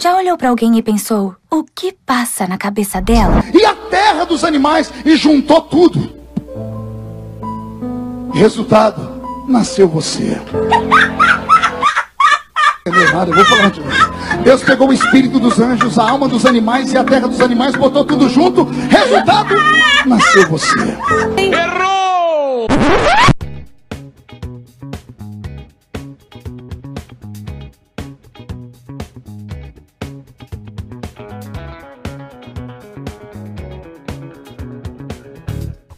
Já olhou para alguém e pensou: o que passa na cabeça dela? E a terra dos animais e juntou tudo. Resultado, nasceu você. Errado, eu vou falar de Deus pegou o espírito dos anjos, a alma dos animais e a terra dos animais, botou tudo junto. Resultado, nasceu você. Errou!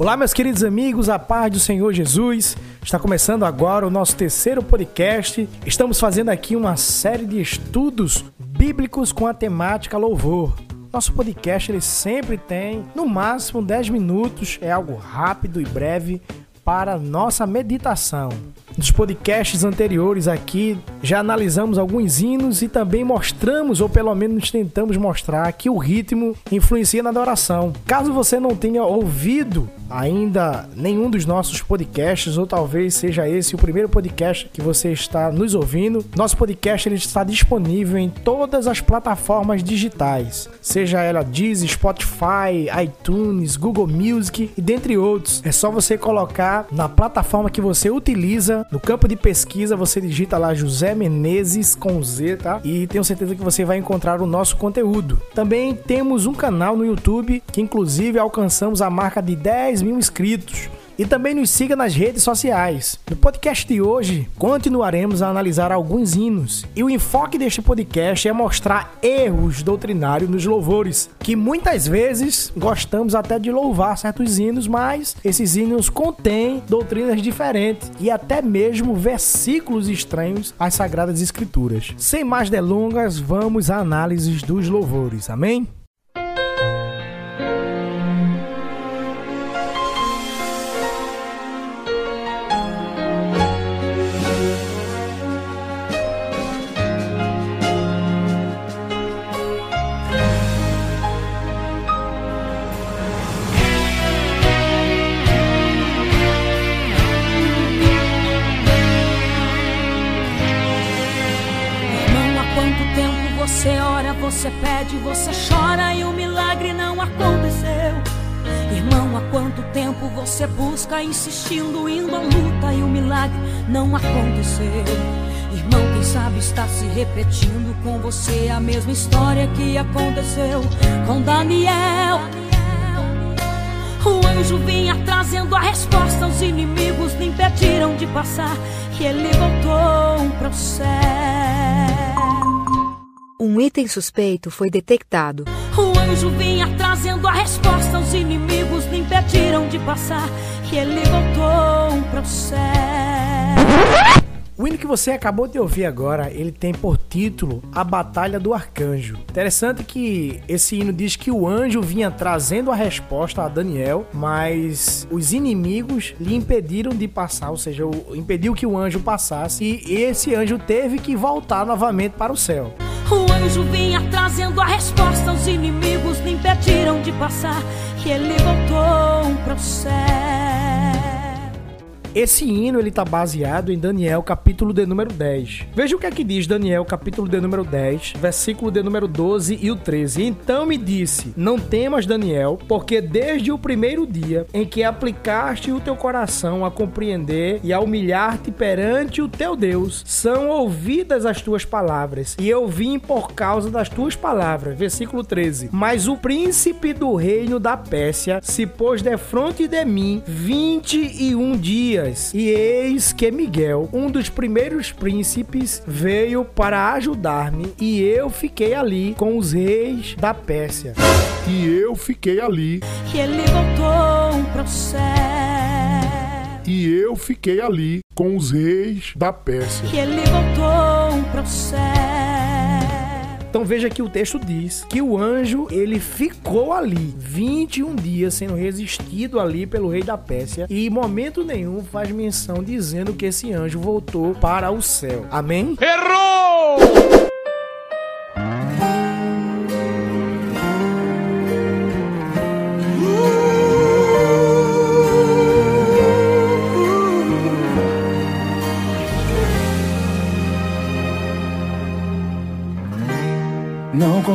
Olá, meus queridos amigos, a paz do Senhor Jesus. Está começando agora o nosso terceiro podcast. Estamos fazendo aqui uma série de estudos bíblicos com a temática louvor. Nosso podcast ele sempre tem no máximo 10 minutos, é algo rápido e breve para nossa meditação. Nos podcasts anteriores aqui já analisamos alguns hinos e também mostramos, ou pelo menos tentamos mostrar, que o ritmo influencia na adoração. Caso você não tenha ouvido ainda nenhum dos nossos podcasts, ou talvez seja esse o primeiro podcast que você está nos ouvindo, nosso podcast ele está disponível em todas as plataformas digitais, seja ela Deezer, Spotify, iTunes, Google Music e dentre outros. É só você colocar na plataforma que você utiliza, no campo de pesquisa, você digita lá José Menezes com Z, tá? E tenho certeza que você vai encontrar o nosso conteúdo. Também temos um canal no YouTube que inclusive alcançamos a marca de 10 10 mil inscritos. E também nos siga nas redes sociais. No podcast de hoje, continuaremos a analisar alguns hinos. E o enfoque deste podcast é mostrar erros doutrinários nos louvores, que muitas vezes gostamos até de louvar certos hinos, mas esses hinos contêm doutrinas diferentes e até mesmo versículos estranhos às sagradas escrituras. Sem mais delongas, vamos à análise dos louvores. Amém? Você chora e o milagre não aconteceu. Irmão, há quanto tempo você busca insistindo, indo à luta e o milagre não aconteceu? Irmão, quem sabe está se repetindo com você a mesma história que aconteceu com Daniel. O anjo vinha trazendo a resposta, os inimigos lhe impediram de passar e ele voltou para o céu. Um item suspeito foi detectado. O anjo vinha trazendo a resposta, os inimigos lhe impediram de passar e ele voltou para o céu. O hino que você acabou de ouvir agora, ele tem por título A Batalha do Arcanjo. Interessante que esse hino diz que o anjo vinha trazendo a resposta a Daniel, mas os inimigos lhe impediram de passar, ou seja, impediu que o anjo passasse, e esse anjo teve que voltar novamente para o céu. O anjo vinha trazendo a resposta, os inimigos lhe impediram de passar, e ele voltou para o céu. Esse hino ele tá baseado em Daniel capítulo de número 10. Veja o que é que diz Daniel capítulo de número 10, versículo de número 12 e o 13. Então me disse: Não temas, Daniel, porque desde o primeiro dia em que aplicaste o teu coração a compreender e a humilhar-te perante o teu Deus, são ouvidas as tuas palavras, e eu vim por causa das tuas palavras. Versículo 13. Mas o príncipe do reino da Pérsia se pôs defronte de mim 21 dias dias. E eis que Miguel, um dos primeiros príncipes, veio para ajudar-me, e eu fiquei ali com os reis da Pérsia. E eu fiquei ali. E ele voltou para o céu. E eu fiquei ali com os reis da Pérsia. E ele voltou para o céu. Então veja que o texto diz que o anjo ele ficou ali 21 dias sendo resistido ali pelo rei da Pérsia e em momento nenhum faz menção dizendo que esse anjo voltou para o céu. Amém? Errou!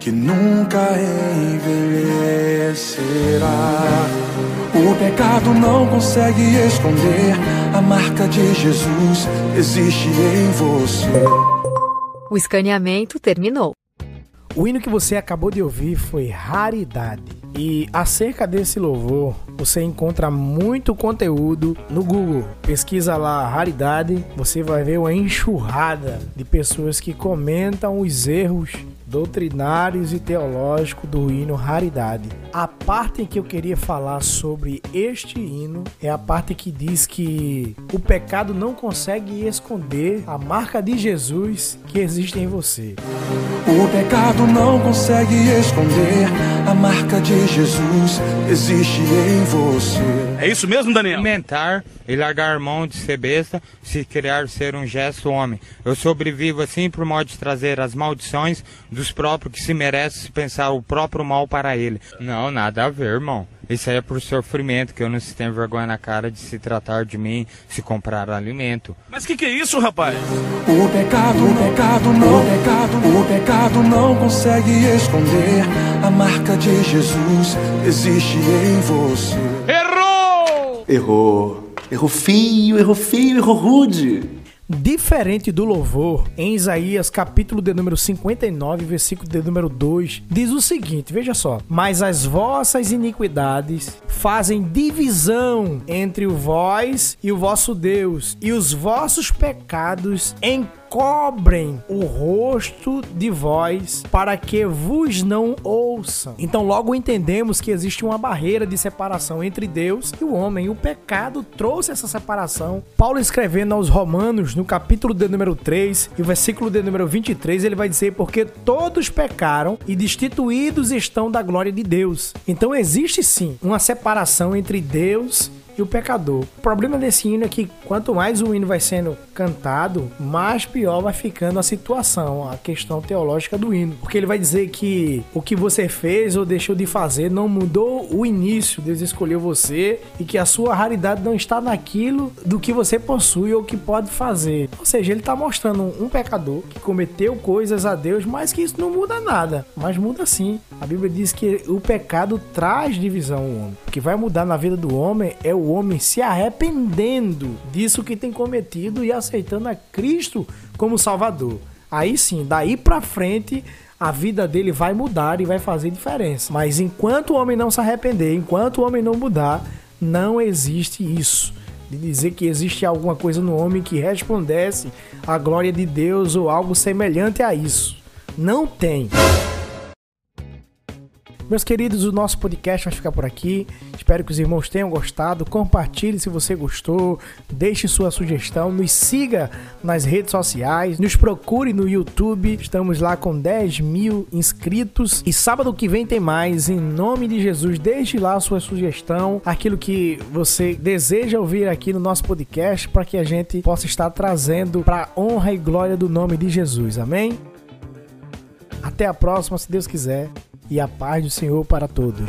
que nunca envelhecerá. O pecado não consegue esconder a marca de Jesus existe em você. O escaneamento terminou. O hino que você acabou de ouvir foi Raridade. E acerca desse louvor, você encontra muito conteúdo no Google. Pesquisa lá Raridade, você vai ver uma enxurrada de pessoas que comentam os erros doutrinários e teológicos do hino Raridade. A parte em que eu queria falar sobre este hino é a parte que diz que o pecado não consegue esconder a marca de Jesus que existe em você. O pecado não consegue esconder a marca de Jesus existe em você. É isso mesmo, Daniel? Alimentar e largar mão de ser besta, se criar ser um gesto homem. Eu sobrevivo assim por modo de trazer as maldições dos próprios que se merecem se pensar o próprio mal para ele. Não, nada a ver, irmão. Isso aí é por sofrimento, que eu não se tenho vergonha na cara de se tratar de mim, se comprar alimento. Mas que que é isso, rapaz? O pecado, o pecado não, o pecado, o pecado não consegue esconder a marca de Jesus existe em você. Errou! Errou. Errou feio, errou feio, errou rude. Diferente do louvor, em Isaías capítulo de número 59, versículo de número 2, diz o seguinte, veja só: "Mas as vossas iniquidades fazem divisão entre o vós e o vosso Deus, e os vossos pecados encobrem o rosto de vós para que vos não ouçam. Então logo entendemos que existe uma barreira de separação entre Deus e o homem. O pecado trouxe essa separação. Paulo escrevendo aos Romanos, no capítulo de número 3 e versículo de número 23, ele vai dizer: Porque todos pecaram e destituídos estão da glória de Deus. Então existe sim uma separação entre Deus e o pecador. O problema desse hino é que quanto mais o hino vai sendo cantado, mais pior vai ficando a situação, a questão teológica do hino. Porque ele vai dizer que o que você fez ou deixou de fazer não mudou o início, Deus escolheu você e que a sua raridade não está naquilo do que você possui ou que pode fazer. Ou seja, ele está mostrando um pecador que cometeu coisas a Deus, mas que isso não muda nada, mas muda sim. A Bíblia diz que o pecado traz divisão ao homem. O que vai mudar na vida do homem é o homem se arrependendo disso que tem cometido e aceitando a Cristo como Salvador. Aí sim, daí pra frente a vida dele vai mudar e vai fazer diferença. Mas enquanto o homem não se arrepender, enquanto o homem não mudar, não existe isso. De dizer que existe alguma coisa no homem que resplandece a glória de Deus ou algo semelhante a isso. Não tem. Meus queridos, o nosso podcast vai ficar por aqui. Espero que os irmãos tenham gostado. Compartilhe se você gostou. Deixe sua sugestão. Nos siga nas redes sociais. Nos procure no YouTube. Estamos lá com 10 mil inscritos. E sábado que vem tem mais. Em nome de Jesus, deixe lá a sua sugestão. Aquilo que você deseja ouvir aqui no nosso podcast. Para que a gente possa estar trazendo para honra e glória do nome de Jesus. Amém? Até a próxima, se Deus quiser e a paz do Senhor para todos.